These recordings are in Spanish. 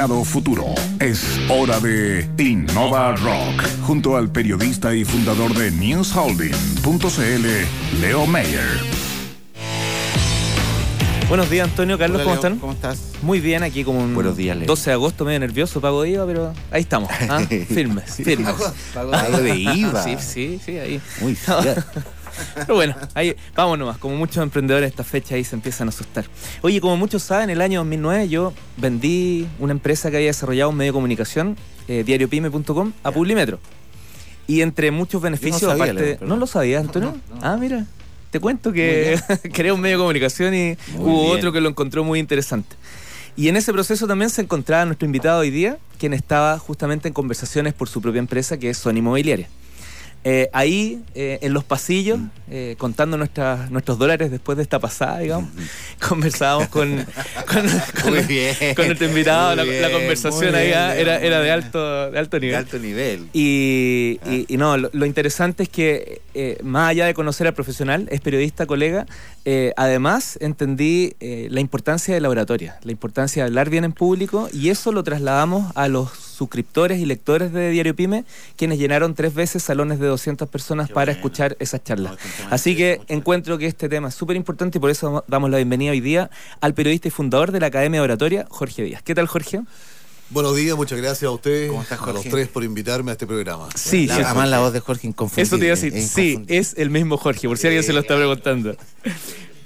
mercado futuro. Es hora de Innova Rock, junto al periodista y fundador de newsholding.cl, Leo Mayer. Buenos días, Antonio. Carlos, ¿cómo están? ¿Cómo estás? Muy bien, aquí como un Buenos días, Leo. 12 de agosto, medio nervioso, pago de IVA, pero ahí estamos. ¿ah? Firmes, firmes. Pago de IVA. Sí, sí, sí, ahí. Muy. Pero bueno, ahí vamos nomás. Como muchos emprendedores, esta fecha ahí se empiezan a asustar. Oye, como muchos saben, el año 2009 yo vendí una empresa que había desarrollado un medio de comunicación, eh, diariopyme.com, a Publimetro. Y entre muchos beneficios, sabía, aparte. Leo. ¿No lo sabías, Antonio? No, no. Ah, mira. Te cuento que creé un medio de comunicación y Muy hubo bien. otro que lo encontró muy interesante. Y en ese proceso también se encontraba nuestro invitado hoy día, quien estaba justamente en conversaciones por su propia empresa, que es Sony Inmobiliaria. Eh, ahí, eh, en los pasillos, Mm. eh, contando nuestras, nuestros dólares después de esta pasada, digamos, conversábamos con, con, con- con nuestro invitado. La, conversación ahí ah, era, era de alto, de alto De nivel. alto nivel. Y, Ah. y- y no, lo, lo interesante es que más allá de conocer al profesional, es periodista, colega, además entendí la importancia de la oratoria, la importancia de hablar bien en público y eso lo trasladamos a los suscriptores y lectores de Diario Pyme, quienes llenaron tres veces salones de 200 personas Qué para bueno. escuchar esas charlas. No, Así que encuentro que este tema es súper importante y por eso damos la bienvenida hoy día al periodista y fundador de la Academia de Oratoria, Jorge Díaz. ¿Qué tal, Jorge? Buenos días, muchas gracias a ustedes, ¿Cómo estás, a los Jorge? tres por invitarme a este programa. Sí, La- sí, además la voz de Jorge inconfundible. Eso te iba a decir. es Sí, es el mismo Jorge, por si alguien se lo está preguntando.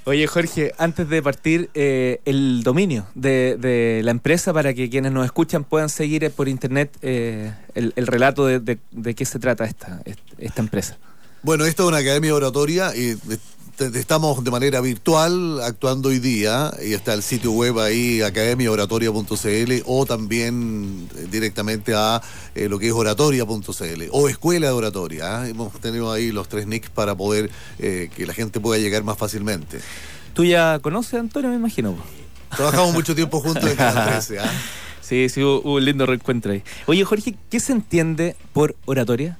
Oye, Jorge, antes de partir, eh, el dominio de, la empresa para que quienes nos escuchan puedan seguir eh, por internet eh, el, el relato de, qué se trata esta, esta empresa. Bueno, esta es una academia de oratoria y estamos de manera virtual actuando hoy día y está el sitio web ahí academiaoratoria.cl o también eh, directamente a eh, lo que es oratoria.cl o escuela de oratoria. ¿ah? Hemos tenido ahí los tres nicks para poder eh, que la gente pueda llegar más fácilmente. ¿Tú ya conoces a Antonio, me imagino? Trabajamos mucho tiempo juntos en Canal 13. ¿ah? Sí, sí, hubo, hubo un lindo reencuentro ahí. Oye, Jorge, ¿qué se entiende por oratoria?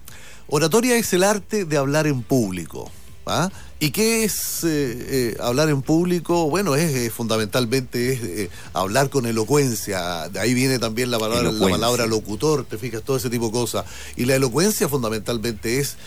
Oratoria es el arte de hablar en público. ¿ah? ¿Y qué es eh, eh, hablar en público? Bueno, es eh, fundamentalmente es, eh, hablar con elocuencia. De ahí viene también la palabra, la palabra locutor, te fijas, todo ese tipo de cosas. Y la elocuencia fundamentalmente es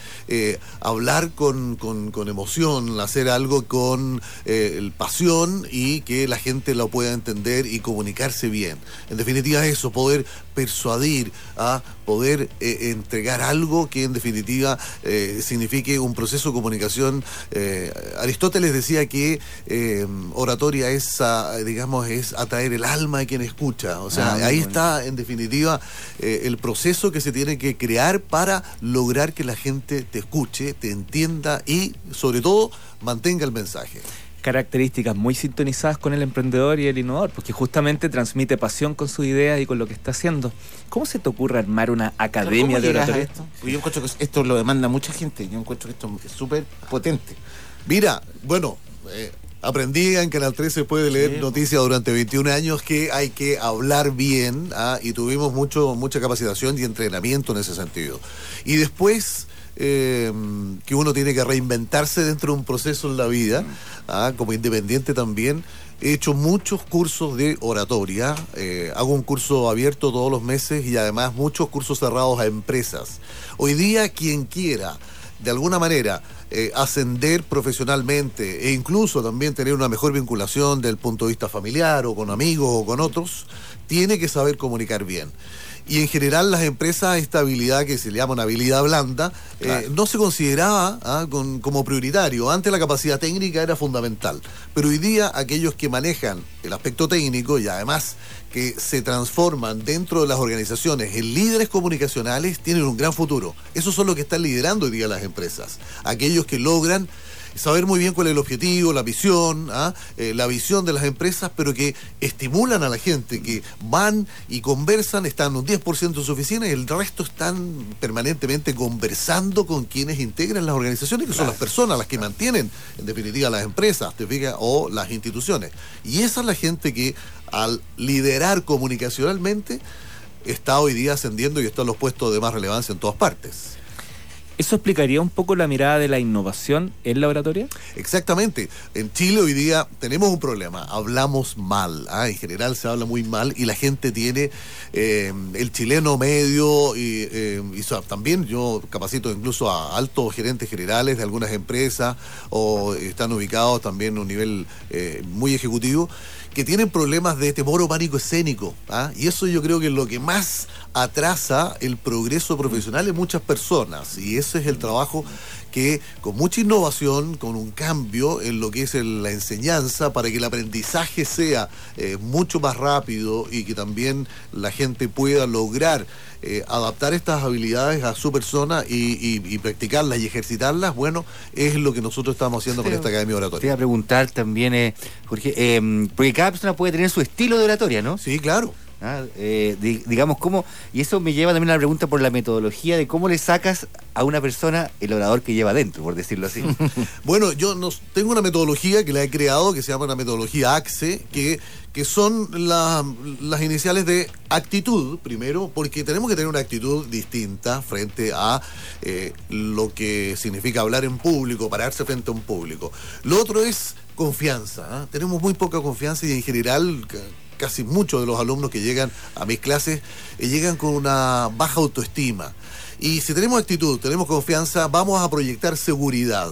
hablar con, con- con emoción, hacer algo con eh, el pasión y que la gente lo pueda entender y comunicarse bien. En definitiva, eso, poder persuadir, a poder eh, entregar algo que en definitiva eh, signifique un proceso de comunicación. Eh, Aristóteles decía que eh, oratoria es, digamos, es atraer el alma de quien escucha. O sea, Ah, ahí bueno. está en definitiva eh, el proceso que se tiene que crear para lograr que la gente te escuche, te entienda y sobre todo mantenga el mensaje. Características muy sintonizadas con el emprendedor y el innovador, porque justamente transmite pasión con sus ideas y con lo que está haciendo. ¿Cómo se te ocurre armar una academia ¿Cómo de oratoria? esto? Yo encuentro que esto lo demanda mucha gente. Yo encuentro que esto es súper potente. Mira, bueno, eh, aprendí en Canal 13 después de leer Sí. noticias durante 21 años que hay que hablar bien ¿ah? y tuvimos mucho, mucha capacitación y entrenamiento en ese sentido. Y después eh, que uno tiene que reinventarse dentro de un proceso en la vida, ¿ah? como independiente también. He hecho muchos cursos de oratoria, eh, hago un curso abierto todos los meses y además muchos cursos cerrados a empresas. Hoy día quien quiera de alguna manera eh, ascender profesionalmente e incluso también tener una mejor vinculación del punto de vista familiar o con amigos o con otros, tiene que saber comunicar bien. Y en general las empresas esta habilidad que se le llama una habilidad blanda eh, no se consideraba ah, con- como prioritario. Antes la capacidad técnica era fundamental, pero hoy día aquellos que manejan el aspecto técnico y además que se transforman dentro de las organizaciones en líderes comunicacionales tienen un gran futuro. Esos son los que están liderando hoy día las empresas. Aquellos que logran saber muy bien cuál es el objetivo, la visión, ¿ah? Eh, la visión de las empresas, pero que estimulan a la gente, que van y conversan, están un 10% en su oficina y el resto están permanentemente conversando con quienes integran las organizaciones, que son las personas las que mantienen, en definitiva, las empresas, ¿te fijas? O las instituciones. Y esa es la gente que al liderar comunicacionalmente está hoy día ascendiendo y está en los puestos de más relevancia en todas partes. ¿Eso explicaría un poco la mirada de la innovación en la oratoria? Exactamente. En Chile hoy día tenemos un problema. Hablamos mal. ¿ah? En general se habla muy mal y la gente tiene eh, el chileno medio y, eh, también yo capacito incluso a altos gerentes generales de algunas empresas o están ubicados también a un nivel eh, muy ejecutivo que tienen problemas de temor o pánico escénico. ¿ah? Y eso yo creo que es lo que más atrasa el progreso profesional de muchas personas. Y ese es el trabajo que con mucha innovación, con un cambio en lo que es el- la enseñanza, para que el aprendizaje sea eh, mucho más rápido y que también la gente pueda lograr eh, adaptar estas habilidades a su persona y, y- y practicarlas y ejercitarlas, bueno, es lo que nosotros estamos haciendo con esta Academia Te Oratoria. iba a preguntar también, eh, Jorge, eh, porque cada persona puede tener su estilo de oratoria, ¿no? Sí, claro. Ah, eh, di- digamos, cómo, y eso me lleva también a la pregunta por la metodología de cómo le sacas a una persona el orador que lleva adentro, por decirlo así. Bueno, yo nos, tengo una metodología que la he creado que se llama una metodología AXE, que, que son la- las iniciales de actitud, primero, porque tenemos que tener una actitud distinta frente a eh, lo que significa hablar en público, pararse frente a un público. Lo otro es confianza. ¿ah? Tenemos muy poca confianza y en general casi muchos de los alumnos que llegan a mis clases eh, llegan con una baja autoestima. Y si tenemos actitud, tenemos confianza, vamos a proyectar seguridad.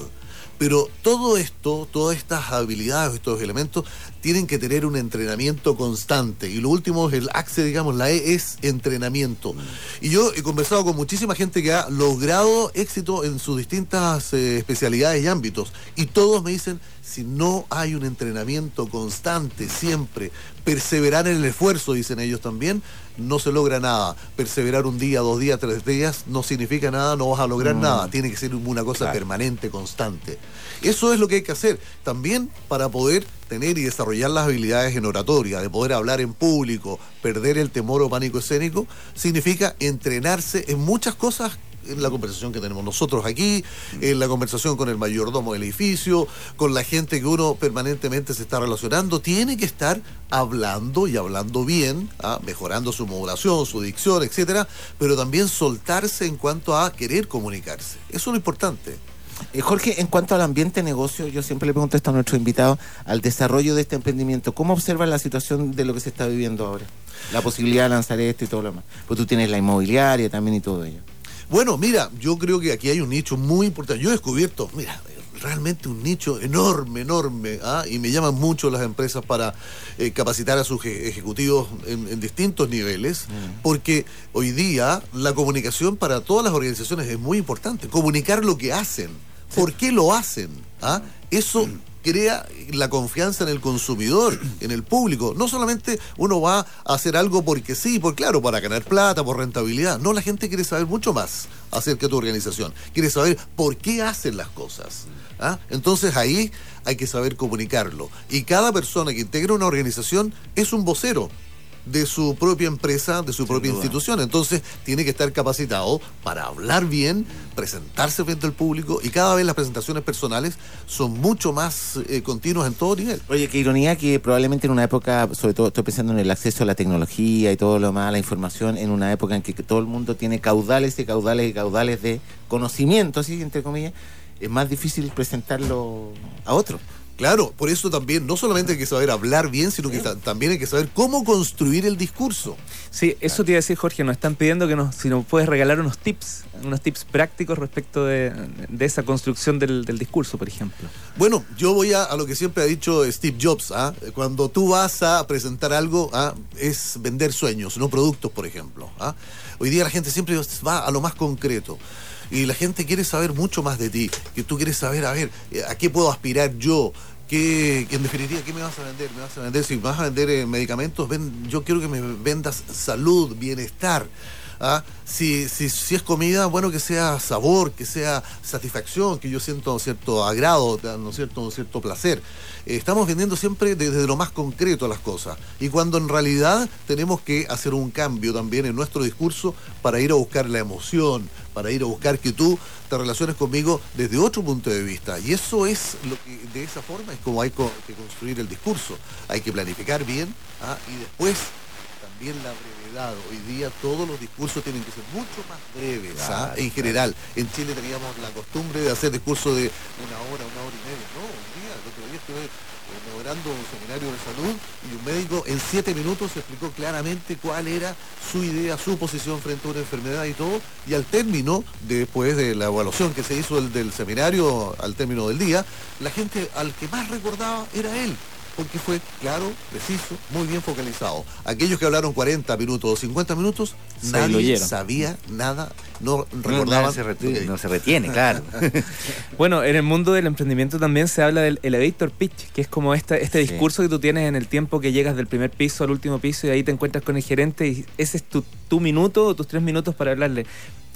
Pero todo esto, todas estas habilidades, estos elementos, tienen que tener un entrenamiento constante. Y lo último es el AXE, digamos, la E es entrenamiento. Y yo he conversado con muchísima gente que ha logrado éxito en sus distintas eh, especialidades y ámbitos. Y todos me dicen, si no hay un entrenamiento constante, siempre, perseverar en el esfuerzo, dicen ellos también, no se logra nada. Perseverar un día, dos días, tres días no significa nada, no vas a lograr nada. Tiene que ser una cosa Claro. permanente, constante. Eso es lo que hay que hacer. También para poder tener y desarrollar las habilidades en oratoria, de poder hablar en público, perder el temor o pánico escénico, significa entrenarse en muchas cosas en la conversación que tenemos nosotros aquí, en la conversación con el mayordomo del edificio, con la gente que uno permanentemente se está relacionando, tiene que estar hablando y hablando bien, ¿ah? mejorando su modulación, su dicción, etcétera, pero también soltarse en cuanto a querer comunicarse. Eso es lo importante. Eh, Jorge, en cuanto al ambiente negocio, yo siempre le pregunto esto a nuestros invitados, al desarrollo de este emprendimiento, ¿cómo observan la situación de lo que se está viviendo ahora? La posibilidad de lanzar esto y todo lo demás. Pues tú tienes la inmobiliaria también y todo ello. Bueno, mira, yo creo que aquí hay un nicho muy importante. Yo he descubierto, mira, realmente un nicho enorme, enorme, ¿ah? y me llaman mucho las empresas para eh, capacitar a sus eje- ejecutivos en, en distintos niveles, porque hoy día la comunicación para todas las organizaciones es muy importante. Comunicar lo que hacen, por qué lo hacen. ¿ah? Eso crea la confianza en el consumidor, en el público. No solamente uno va a hacer algo porque sí, por claro, para ganar plata, por rentabilidad. No, la gente quiere saber mucho más acerca de tu organización. Quiere saber por qué hacen las cosas. ¿ah? Entonces ahí hay que saber comunicarlo. Y cada persona que integra una organización es un vocero de su propia empresa, de su propia institución. Entonces tiene que estar capacitado para hablar bien, presentarse frente al público y cada vez las presentaciones personales son mucho más eh, continuas en todo nivel. Oye, qué ironía que probablemente en una época, sobre todo estoy pensando en el acceso a la tecnología y todo lo demás, a la información, en una época en que todo el mundo tiene caudales y caudales y caudales de conocimiento, así entre comillas, es más difícil presentarlo a otros. Claro, por eso también no solamente hay que saber hablar bien, sino que ta- también hay que saber cómo construir el discurso. Sí, eso te iba a decir, Jorge. Nos están pidiendo que nos, si nos puedes regalar unos tips, unos tips prácticos respecto de, de esa construcción del, del discurso, por ejemplo. Bueno, yo voy a, a lo que siempre ha dicho Steve Jobs. ¿ah? Cuando tú vas a presentar algo, ¿ah? es vender sueños, no productos, por ejemplo. ¿ah? Hoy día la gente siempre va a lo más concreto. Y la gente quiere saber mucho más de ti. Que tú quieres saber, a ver, eh, ¿a qué puedo aspirar yo? ¿Qué, en definitiva, ¿qué me vas a vender? ¿Me vas a vender? Si vas a vender eh, medicamentos, ven- yo quiero que me vendas salud, bienestar. ¿Ah? Si, si, si es comida, bueno, que sea sabor, que sea satisfacción, que yo siento un cierto agrado, ¿no cierto? un cierto placer. Estamos vendiendo siempre desde lo más concreto las cosas. Y cuando en realidad tenemos que hacer un cambio también en nuestro discurso para ir a buscar la emoción, para ir a buscar que tú te relaciones conmigo desde otro punto de vista. Y eso es lo que, de esa forma es como hay que construir el discurso. Hay que planificar bien ¿ah? y después también la brevedad. Hoy día todos los discursos tienen que ser mucho más breves, ¿ah? en general. En Chile teníamos la costumbre de hacer discursos de una hora, una hora y media. No, un día, el otro día estuve eh, moderando un seminario de salud y un médico en siete minutos explicó claramente cuál era su idea, su posición frente a una enfermedad y todo. Y al término, después de la evaluación que se hizo del, del seminario, al término del día, la gente al que más recordaba era él porque fue claro, preciso, muy bien focalizado. Aquellos que hablaron 40 minutos o 50 minutos, Se nadie sabía nada, no No, recordaban. no se, retiene, no se retiene, claro. Bueno, en el mundo del emprendimiento también se habla del elevator pitch, que es como este, este Sí. discurso que tú tienes en el tiempo que llegas del primer piso al último piso y ahí te encuentras con el gerente y ese es tu, tu minuto o tus tres minutos para hablarle.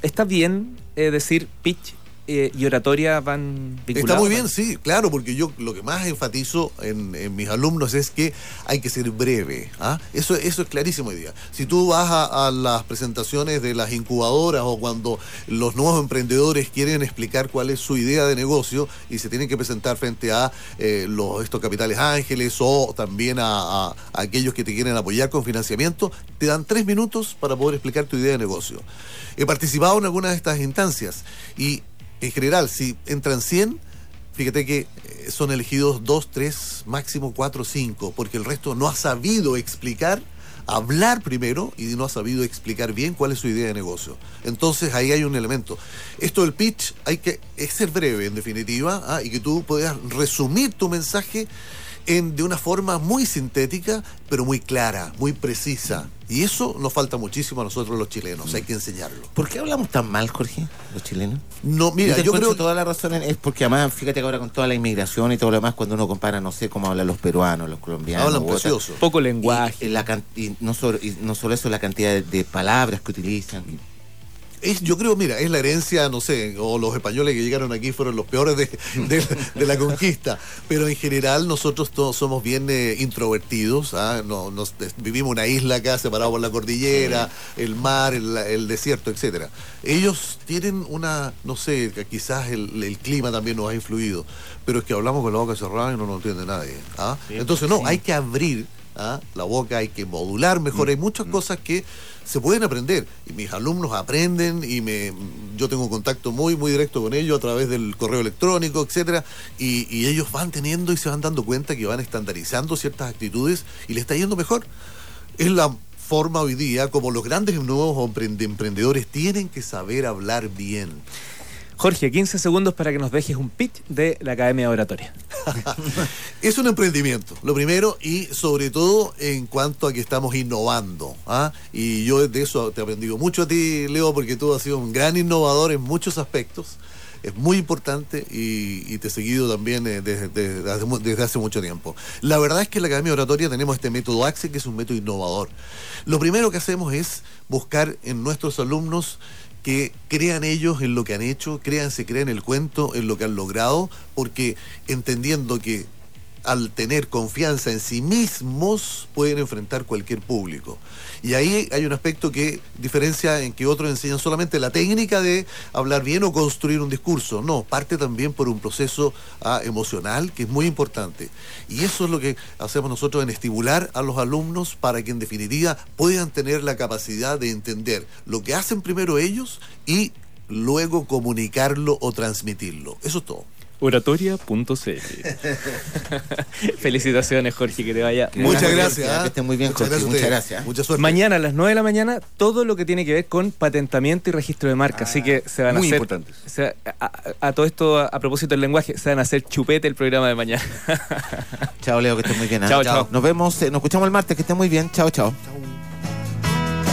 ¿Está bien eh, decir pitch eh, y oratoria van vinculados? Está muy bien, sí, claro, porque yo lo que más enfatizo en, en mis alumnos es que hay que ser breve. ¿ah? Eso, eso es clarísimo hoy día. Si tú vas a, a las presentaciones de las incubadoras o cuando los nuevos emprendedores quieren explicar cuál es su idea de negocio y se tienen que presentar frente a eh, los, estos capitales ángeles o también a, a- a aquellos que te quieren apoyar con financiamiento, te dan tres minutos para poder explicar tu idea de negocio. He participado en algunas de estas instancias y en general, si entran 100, fíjate que eh, son elegidos 2, 3, máximo 4, 5, porque el resto no ha sabido explicar, hablar primero y no ha sabido explicar bien cuál es su idea de negocio. Entonces ahí hay un elemento. Esto del pitch hay que es ser breve en definitiva ¿ah? y que tú puedas resumir tu mensaje en, de una forma muy sintética, pero muy clara, muy precisa. Y eso nos falta muchísimo a nosotros los chilenos, hay que enseñarlo. ¿Por qué hablamos tan mal, Jorge, los chilenos? No, mira, yo creo toda la razón es porque además, fíjate que ahora con toda la inmigración y todo lo demás, cuando uno compara, no sé cómo hablan los peruanos, los colombianos. hablan precioso. Poco lenguaje. y la can- y no, solo, y no solo eso, la cantidad de, de palabras que utilizan. Es, yo creo, mira, es la herencia, no sé, o los españoles que llegaron aquí fueron los peores de, de- de la conquista, pero en general nosotros todos somos bien eh, introvertidos, ¿ah? No- nos- des- vivimos una isla acá separada por la cordillera, el mar, el, el desierto, etcétera. Ellos tienen una, no sé, quizás el, el clima también nos ha influido, pero es que hablamos con la boca cerrada y no nos entiende nadie. ¿ah? Entonces, no, hay que abrir ¿ah? la boca, hay que modular mejor, hay muchas cosas que se pueden aprender. Y mis alumnos aprenden y me yo tengo contacto muy muy directo con ellos a través del correo electrónico etcétera. Y, y ellos van teniendo y se van dando cuenta que van estandarizando ciertas actitudes y les está yendo mejor. Es la forma hoy día como los grandes nuevos emprende- emprendedores tienen que saber hablar bien Jorge, 15 segundos para que nos dejes un pitch de la Academia de Oratoria. Es un emprendimiento, lo primero, y sobre todo en cuanto a que estamos innovando. ¿ah? Y yo de eso te he aprendido mucho a ti, Leo, porque tú has sido un gran innovador en muchos aspectos. Es muy importante y, te he seguido también eh, desde, desde hace, mucho tiempo. La verdad es que en la Academia de Oratoria tenemos este método AXE, que es un método innovador. Lo primero que hacemos es buscar en nuestros alumnos que crean ellos en lo que han hecho, crean, se crean el cuento, en lo que han logrado, porque entendiendo que al tener confianza en sí mismos pueden enfrentar cualquier público. Y ahí hay un aspecto que diferencia en que otros enseñan solamente la técnica de hablar bien o construir un discurso. No, parte también por un proceso ah, emocional que es muy importante. Y eso es lo que hacemos nosotros en estimular a los alumnos para que en definitiva puedan tener la capacidad de entender lo que hacen primero ellos y luego comunicarlo o transmitirlo. Eso es todo. Oratoria.cl Felicitaciones, Jorge, que te vaya muy Muchas bien. gracias. Que ¿ah? estén muy bien, Jorge, a muchas gracias. Mucha suerte. Mañana a las 9 de la mañana, todo lo que tiene que ver con patentamiento y registro de marca. Así que se van a muy hacer. importantes. se- a, a- a todo esto, a, a propósito del lenguaje, se van a hacer chupete el programa de mañana. Chao, Leo, que estés muy bien. ¿ah? Chao, chao. Nos vemos, eh, nos escuchamos el martes, que estés muy bien. Chao, chao.